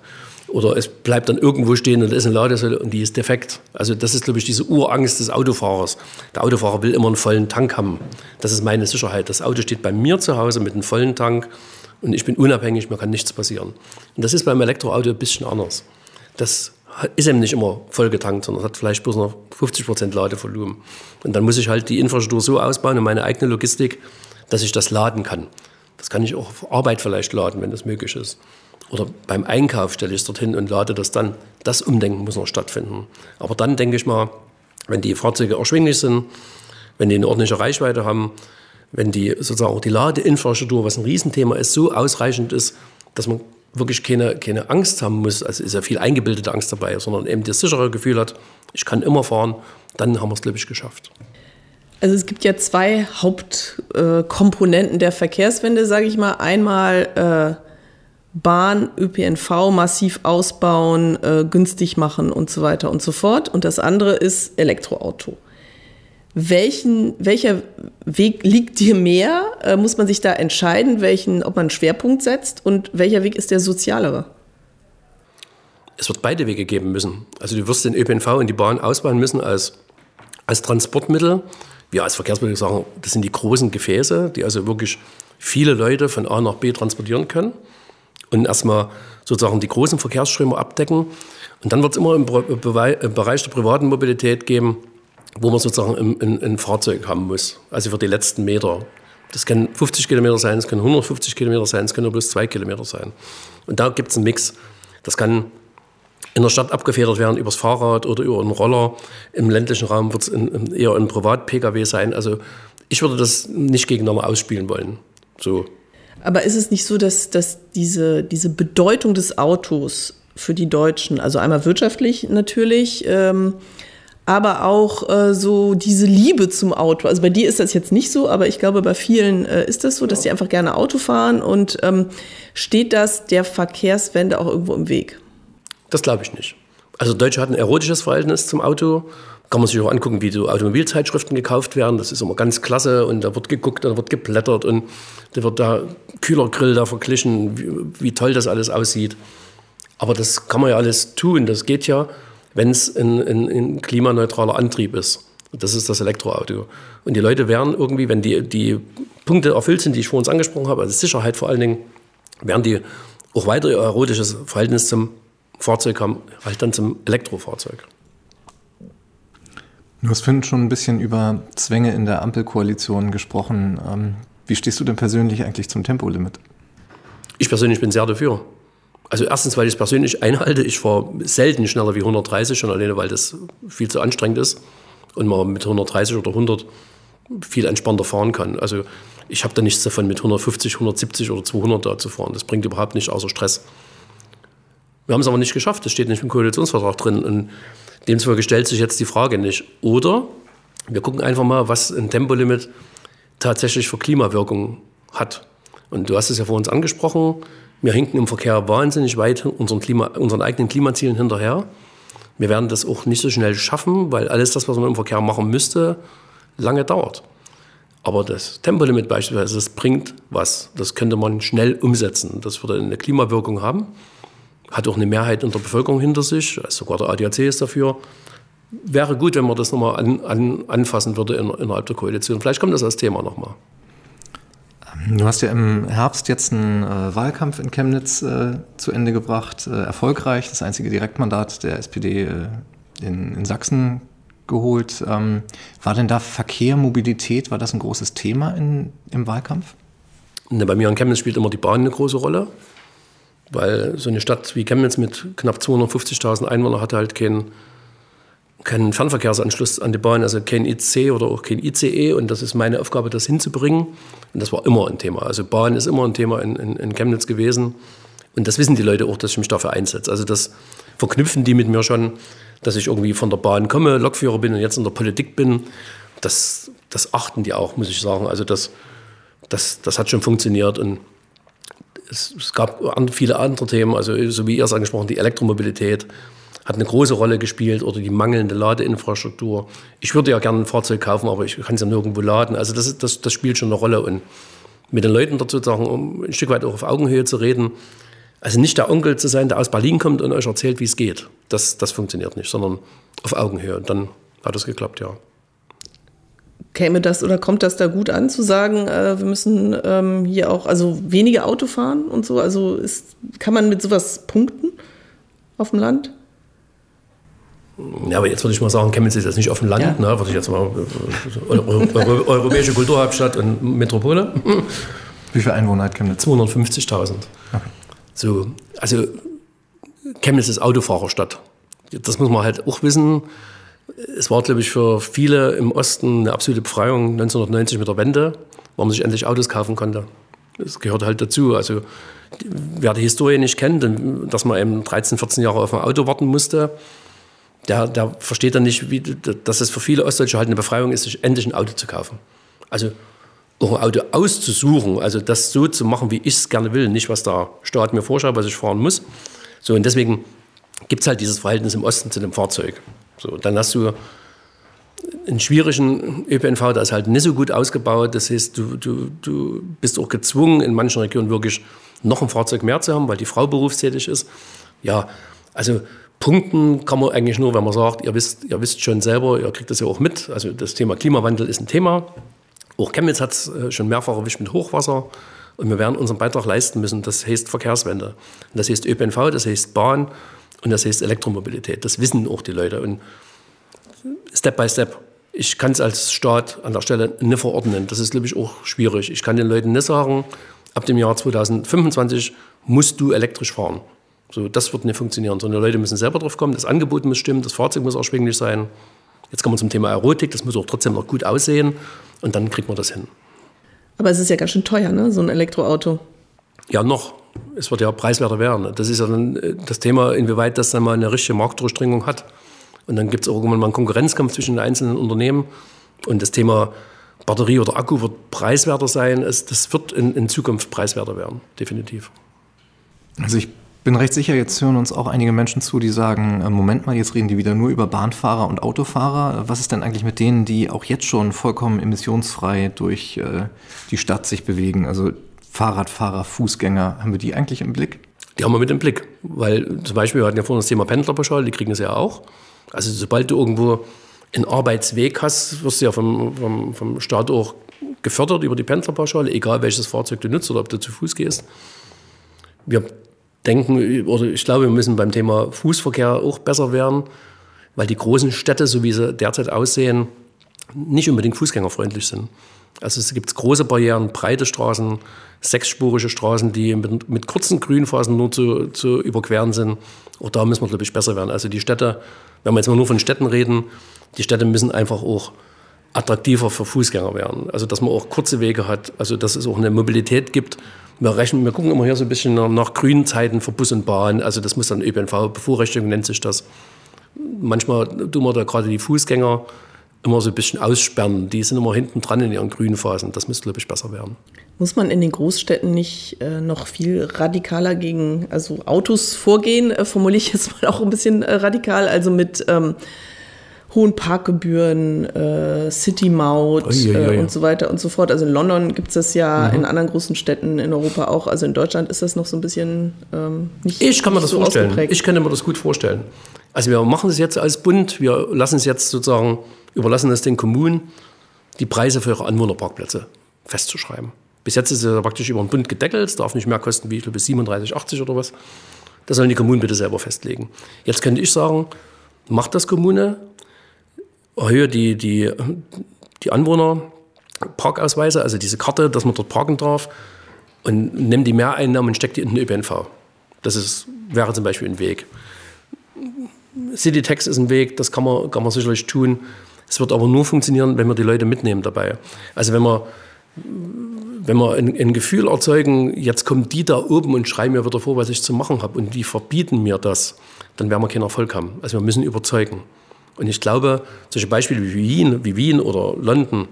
Oder es bleibt dann irgendwo stehen und da ist eine Ladesäule und die ist defekt. Also das ist, glaube ich, diese Urangst des Autofahrers. Der Autofahrer will immer einen vollen Tank haben. Das ist meine Sicherheit. Das Auto steht bei mir zu Hause mit einem vollen Tank und ich bin unabhängig, mir kann nichts passieren. Und das ist beim Elektroauto ein bisschen anders. Das ist eben nicht immer vollgetankt, sondern hat vielleicht bloß noch 50 Prozent Ladevolumen. Und dann muss ich halt die Infrastruktur so ausbauen und meine eigene Logistik, dass ich das laden kann. Das kann ich auch auf Arbeit vielleicht laden, wenn das möglich ist. Oder beim Einkauf stelle ich es dorthin und lade das dann. Das Umdenken muss noch stattfinden. Aber dann denke ich mal, wenn die Fahrzeuge erschwinglich sind, wenn die eine ordentliche Reichweite haben, wenn die sozusagen auch die Ladeinfrastruktur, was ein Riesenthema ist, so ausreichend ist, dass man wirklich keine, keine Angst haben muss, also ist ja viel eingebildete Angst dabei, sondern eben das sichere Gefühl hat, ich kann immer fahren, dann haben wir es, glaube ich, geschafft. Also es gibt ja zwei Hauptkomponenten äh, der Verkehrswende, sage ich mal. Einmal äh, Bahn, ÖPNV massiv ausbauen, äh, günstig machen und so weiter und so fort. Und das andere ist Elektroauto. Welchen, welcher Weg liegt dir mehr? Äh, muss man sich da entscheiden, welchen, ob man einen Schwerpunkt setzt und welcher Weg ist der sozialere? Es wird beide Wege geben müssen. Also du wirst den ÖPNV und die Bahn ausbauen müssen als, als Transportmittel. Wir als Verkehrsmittel sagen, das sind die großen Gefäße, die also wirklich viele Leute von A nach B transportieren können und erstmal sozusagen die großen Verkehrsströme abdecken. Und dann wird es immer im, Bereich der privaten Mobilität geben, wo man sozusagen ein, Fahrzeug haben muss, also für die letzten Meter. Das können 50 Kilometer sein, es können 150 Kilometer sein, es können nur bloß zwei Kilometer sein. Und da gibt es einen Mix. Das kann in der Stadt abgefedert werden übers Fahrrad oder über einen Roller. Im ländlichen Raum wird es eher ein Privat-Pkw sein. Also ich würde das nicht gegeneinander ausspielen wollen. So. Aber ist es nicht so, dass, dass diese, diese Bedeutung des Autos für die Deutschen, also einmal wirtschaftlich natürlich, ähm, aber auch äh, so diese Liebe zum Auto. Also bei dir ist das jetzt nicht so, aber ich glaube, bei vielen äh, ist das so, dass die einfach gerne Auto fahren und ähm, steht das der Verkehrswende auch irgendwo im Weg? Das glaube ich nicht. Also Deutsche hat ein erotisches Verhältnis zum Auto. Kann man sich auch angucken, wie so Automobilzeitschriften gekauft werden. Das ist immer ganz klasse und da wird geguckt, da wird geblättert und da wird da Kühlergrill da verglichen, wie, wie toll das alles aussieht. Aber das kann man ja alles tun, das geht ja wenn es ein, ein, ein klimaneutraler Antrieb ist. Das ist das Elektroauto. Und die Leute werden irgendwie, wenn die, die Punkte erfüllt sind, die ich vor uns angesprochen habe, also Sicherheit vor allen Dingen, werden die auch weiter ihr erotisches Verhältnis zum Fahrzeug haben, halt dann zum Elektrofahrzeug. Du hast vorhin schon ein bisschen über Zwänge in der Ampelkoalition gesprochen. Ähm, wie stehst du denn persönlich eigentlich zum Tempolimit? Ich persönlich bin sehr dafür. Also erstens, weil ich es persönlich einhalte. Ich fahre selten schneller wie 130, schon alleine, weil das viel zu anstrengend ist und man mit 130 oder 100 viel entspannter fahren kann. Also ich habe da nichts davon, mit 150, 170 oder 200 da zu fahren. Das bringt überhaupt nicht außer Stress. Wir haben es aber nicht geschafft. Das steht nicht im Koalitionsvertrag drin. Und demzufolge stellt sich jetzt die Frage nicht. Oder wir gucken einfach mal, was ein Tempolimit tatsächlich für Klimawirkung hat. Und du hast es ja vor uns angesprochen Wir hinken im Verkehr wahnsinnig weit unseren, Klima, unseren eigenen Klimazielen hinterher. Wir werden das auch nicht so schnell schaffen, weil alles das, was man im Verkehr machen müsste, lange dauert. Aber das Tempolimit beispielsweise, das bringt was. Das könnte man schnell umsetzen. Das würde eine Klimawirkung haben. Hat auch eine Mehrheit in der Bevölkerung hinter sich. Also sogar der ADAC ist dafür. Wäre gut, wenn man das nochmal an, an, anfassen würde in, innerhalb der Koalition. Vielleicht kommt das als Thema nochmal. Du hast ja im Herbst jetzt einen äh, Wahlkampf in Chemnitz äh, zu Ende gebracht, äh, erfolgreich, das einzige Direktmandat der SPD äh, in, in, Sachsen geholt. Ähm, war denn da Verkehr, Mobilität, war das ein großes Thema in, im Wahlkampf? Ne, bei mir in Chemnitz spielt immer die Bahn eine große Rolle, weil so eine Stadt wie Chemnitz mit knapp 250.000 Einwohnern hatte halt keinen keinen Fernverkehrsanschluss an die Bahn, also kein IC oder auch kein ICE. Und das ist meine Aufgabe, das hinzubringen. Und das war immer ein Thema. Also Bahn ist immer ein Thema in, in, in Chemnitz gewesen. Und das wissen die Leute auch, dass ich mich dafür einsetze. Also das verknüpfen die mit mir schon, dass ich irgendwie von der Bahn komme, Lokführer bin und jetzt in der Politik bin. Das, das achten die auch, muss ich sagen. Also das, das, das hat schon funktioniert. Und es, es gab viele andere Themen, also so wie ihr es angesprochen, die Elektromobilität hat eine große Rolle gespielt oder die mangelnde Ladeinfrastruktur. Ich würde ja gerne ein Fahrzeug kaufen, aber ich kann es ja nirgendwo laden. Also das, das, das spielt schon eine Rolle. Und mit den Leuten dazu sagen, um ein Stück weit auch auf Augenhöhe zu reden, also nicht der Onkel zu sein, der aus Berlin kommt und euch erzählt, wie es geht. Das, das funktioniert nicht, sondern auf Augenhöhe. Und dann hat es geklappt, ja. Käme das oder kommt das da gut an, zu sagen, äh, wir müssen ähm, hier auch also weniger Auto fahren und so? Also ist, kann man mit sowas punkten auf dem Land? Ja, aber jetzt würde ich mal sagen, Chemnitz ist jetzt nicht auf dem Land, ja. ne? würde ich jetzt mal Euro, europäische Kulturhauptstadt und Metropole. Wie viele Einwohner hat Chemnitz? 250.000. Okay. So, also Chemnitz ist Autofahrerstadt. Das muss man halt auch wissen. Es war, glaube ich, für viele im Osten eine absolute Befreiung 1990 mit der Wende, wo man sich endlich Autos kaufen konnte. Das gehört halt dazu. Also wer die Historie nicht kennt, dass man eben 13, 14 Jahre auf ein Auto warten musste, der, der versteht dann nicht, wie, dass es für viele Ostdeutsche halt eine Befreiung ist, sich endlich ein Auto zu kaufen. Also auch ein Auto auszusuchen, also das so zu machen, wie ich es gerne will, nicht was der Staat mir vorschreibt, was ich fahren muss. So, und deswegen gibt es halt dieses Verhältnis im Osten zu dem Fahrzeug. So, dann hast du einen schwierigen ÖPNV, der ist halt nicht so gut ausgebaut. Das heißt, du, du, du bist auch gezwungen, in manchen Regionen wirklich noch ein Fahrzeug mehr zu haben, weil die Frau berufstätig ist. Ja, also Punkten kann man eigentlich nur, wenn man sagt, ihr wisst, ihr wisst schon selber, ihr kriegt das ja auch mit. Also das Thema Klimawandel ist ein Thema. Auch Chemnitz hat es äh, schon mehrfach erwischt mit Hochwasser. Und wir werden unseren Beitrag leisten müssen. Das heißt Verkehrswende. Und das heißt ÖPNV, das heißt Bahn und das heißt Elektromobilität. Das wissen auch die Leute. Und Step by Step. Ich kann es als Staat an der Stelle nicht verordnen. Das ist, glaube ich, auch schwierig. Ich kann den Leuten nicht sagen, ab dem Jahr 2025 musst du elektrisch fahren. So, das wird nicht funktionieren, sondern die Leute müssen selber drauf kommen, das Angebot muss stimmen, das Fahrzeug muss erschwinglich sein. Jetzt kommen wir zum Thema Erotik, das muss auch trotzdem noch gut aussehen und dann kriegt man das hin. Aber es ist ja ganz schön teuer, ne? so ein Elektroauto. Ja, noch. Es wird ja preiswerter werden. Das ist ja dann äh, das Thema, inwieweit das dann mal eine richtige Marktdurchdringung hat. Und dann gibt es auch irgendwann mal einen Konkurrenzkampf zwischen den einzelnen Unternehmen. Und das Thema Batterie oder Akku wird preiswerter sein. das wird in, in Zukunft preiswerter werden, definitiv. Also ich bin recht sicher, jetzt hören uns auch einige Menschen zu, die sagen, äh, Moment mal, jetzt reden die wieder nur über Bahnfahrer und Autofahrer. Was ist denn eigentlich mit denen, die auch jetzt schon vollkommen emissionsfrei durch äh, die Stadt sich bewegen? Also Fahrradfahrer, Fußgänger, haben wir die eigentlich im Blick? Die haben wir mit im Blick, weil zum Beispiel, wir hatten ja vorhin das Thema Pendlerpauschale, die kriegen es ja auch. Also sobald du irgendwo einen Arbeitsweg hast, wirst du ja vom, vom, vom Staat auch gefördert über die Pendlerpauschale, egal welches Fahrzeug du nutzt oder ob du zu Fuß gehst. Wir denken, oder ich glaube, wir müssen beim Thema Fußverkehr auch besser werden, weil die großen Städte, so wie sie derzeit aussehen, nicht unbedingt fußgängerfreundlich sind. Also es gibt große Barrieren, breite Straßen, sechsspurige Straßen, die mit, mit kurzen Grünphasen nur zu, zu, überqueren sind. Auch da müssen wir, glaube ich, besser werden. Also die Städte, wenn wir jetzt mal nur von Städten reden, die Städte müssen einfach auch attraktiver für Fußgänger werden. Also dass man auch kurze Wege hat, also dass es auch eine Mobilität gibt, wir rechnen, wir gucken immer hier so ein bisschen nach, grünen Zeiten für Bus und Bahn. Also das muss dann ÖPNV, Bevorrechtigung nennt sich das. Manchmal tun wir da gerade die Fußgänger immer so ein bisschen aussperren. Die sind immer hinten dran in ihren grünen Phasen. Das müsste, glaube ich, besser werden. Muss man in den Großstädten nicht äh, noch viel radikaler gegen also Autos vorgehen? Äh, formuliere ich jetzt mal auch ein bisschen äh, radikal, also mit ähm, hohen Parkgebühren, äh, City-Maut äh, und so weiter und so fort. Also in London gibt es das ja, mhm. in anderen großen Städten in Europa auch. Also in Deutschland ist das noch so ein bisschen ähm, nicht Ich kann mir das so vorstellen. Ich kann mir das gut vorstellen. Also wir machen es jetzt als Bund, wir lassen es jetzt sozusagen, überlassen es den Kommunen, die Preise für ihre Anwohnerparkplätze festzuschreiben. Bis jetzt ist es praktisch über den Bund gedeckelt, es darf nicht mehr kosten wie ich glaube, bis 37,80 oder was. Das sollen die Kommunen bitte selber festlegen. Jetzt könnte ich sagen, macht das Kommune, erhöhe die, die, die Anwohnerparkausweise, also diese Karte, dass man dort parken darf, und nimm die Mehreinnahmen und steck die in den ÖPNV. Das ist, wäre zum Beispiel ein Weg. Citytax ist ein Weg, das kann man, kann man sicherlich tun. Es wird aber nur funktionieren, wenn wir die Leute mitnehmen dabei. Also wenn wir, wenn wir ein, ein Gefühl erzeugen, jetzt kommen die da oben und schreiben mir wieder vor, was ich zu machen habe und die verbieten mir das, dann werden wir keinen Erfolg haben. Also wir müssen überzeugen. Und ich glaube, solche Beispiele wie Wien, wie Wien oder London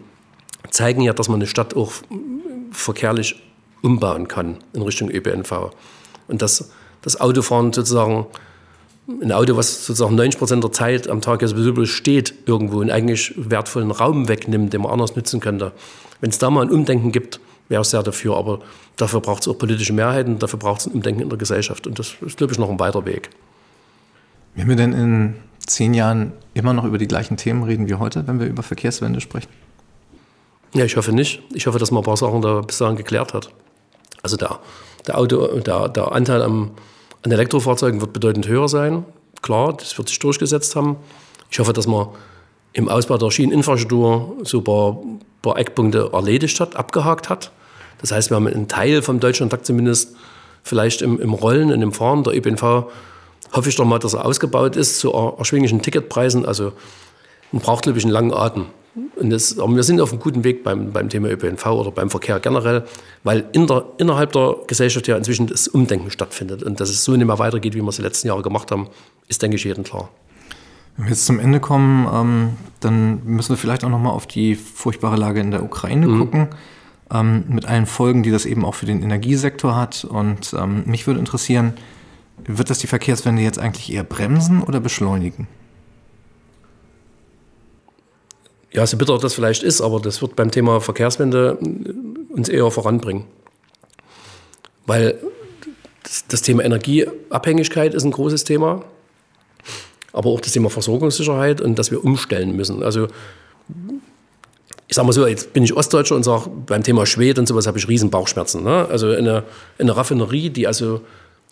zeigen ja, dass man eine Stadt auch verkehrlich umbauen kann in Richtung ÖPNV. Und dass das Autofahren sozusagen, ein Auto, was sozusagen 90 Prozent der Zeit am Tag sowieso steht irgendwo und eigentlich wertvollen Raum wegnimmt, den man anders nutzen könnte. Wenn es da mal ein Umdenken gibt, wäre ich sehr dafür. Aber dafür braucht es auch politische Mehrheiten, dafür braucht es ein Umdenken in der Gesellschaft. Und das ist, glaube ich, noch ein weiter Weg. Wenn wir denn in zehn Jahren immer noch über die gleichen Themen reden wie heute, wenn wir über Verkehrswende sprechen? Ja, ich hoffe nicht. Ich hoffe, dass man ein paar Sachen da bis dahin geklärt hat. Also der, der, Auto, der, der Anteil am, an Elektrofahrzeugen wird bedeutend höher sein. Klar, das wird sich durchgesetzt haben. Ich hoffe, dass man im Ausbau der Schieneninfrastruktur so ein paar, paar Eckpunkte erledigt hat, abgehakt hat. Das heißt, wir haben einen Teil vom Deutschlandtakt zumindest vielleicht im, im Rollen und im Fahren. Der ÖPNV hoffe ich doch mal, dass er ausgebaut ist zu erschwinglichen Ticketpreisen. Also man braucht, glaube ich, einen langen Atem. Und das, aber wir sind auf einem guten Weg beim, beim Thema ÖPNV oder beim Verkehr generell, weil in der, innerhalb der Gesellschaft ja inzwischen das Umdenken stattfindet. Und dass es so nicht mehr weitergeht, wie wir es die letzten Jahre gemacht haben, ist, denke ich, jedem klar. Wenn wir jetzt zum Ende kommen, ähm, dann müssen wir vielleicht auch nochmal auf die furchtbare Lage in der Ukraine mhm. gucken, ähm, mit allen Folgen, die das eben auch für den Energiesektor hat. Und ähm, mich würde interessieren, wird das die Verkehrswende jetzt eigentlich eher bremsen oder beschleunigen? Ja, so bitter das vielleicht ist, aber das wird beim Thema Verkehrswende uns eher voranbringen. Weil das Thema Energieabhängigkeit ist ein großes Thema, aber auch das Thema Versorgungssicherheit und dass wir umstellen müssen. Also ich sage mal so, jetzt bin ich Ostdeutscher und sage, beim Thema Schwed und sowas habe ich riesen Bauchschmerzen. Ne? Also eine, eine Raffinerie, die also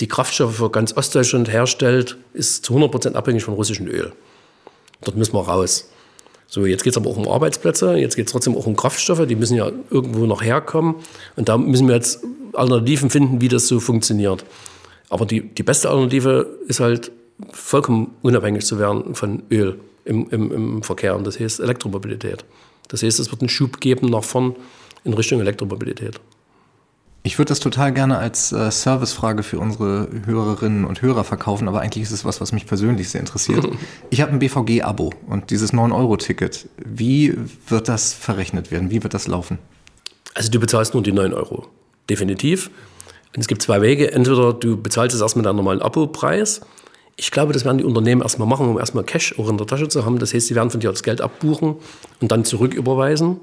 die Kraftstoffe für ganz Ostdeutschland herstellt, ist zu 100% abhängig vom russischen Öl. Dort müssen wir raus. So, jetzt geht es aber auch um Arbeitsplätze, jetzt geht es trotzdem auch um Kraftstoffe, die müssen ja irgendwo noch herkommen. Und da müssen wir jetzt Alternativen finden, wie das so funktioniert. Aber die, die beste Alternative ist halt, vollkommen unabhängig zu werden von Öl im, im, im Verkehr. Und das heißt Elektromobilität. Das heißt, es wird einen Schub geben nach vorn in Richtung Elektromobilität. Ich würde das total gerne als äh, Servicefrage für unsere Hörerinnen und Hörer verkaufen, aber eigentlich ist es was, was mich persönlich sehr interessiert. Ich habe ein BVG-Abo und dieses 9-Euro-Ticket. Wie wird das verrechnet werden? Wie wird das laufen? Also du bezahlst nur die 9 Euro. Definitiv. Und es gibt zwei Wege. Entweder du bezahlst es erst mit einem normalen Abo-Preis. Ich glaube, das werden die Unternehmen erstmal machen, um erstmal Cash auch in der Tasche zu haben. Das heißt, sie werden von dir das Geld abbuchen und dann zurücküberweisen.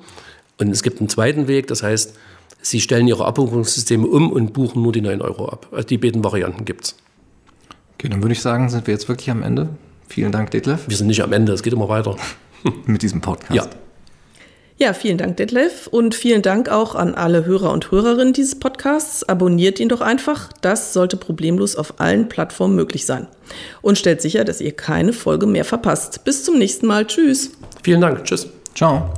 Und es gibt einen zweiten Weg, das heißt, Sie stellen Ihre Abbuchungssysteme um und buchen nur die 9 Euro ab. Also die beiden Varianten gibt es. Okay, dann würde ich sagen, sind wir jetzt wirklich am Ende. Vielen Dank, Detlef. Wir sind nicht am Ende, es geht immer weiter. Mit diesem Podcast. Ja. Ja, vielen Dank, Detlef. Und vielen Dank auch an alle Hörer und Hörerinnen dieses Podcasts. Abonniert ihn doch einfach. Das sollte problemlos auf allen Plattformen möglich sein. Und stellt sicher, dass ihr keine Folge mehr verpasst. Bis zum nächsten Mal. Tschüss. Vielen Dank. Tschüss. Ciao.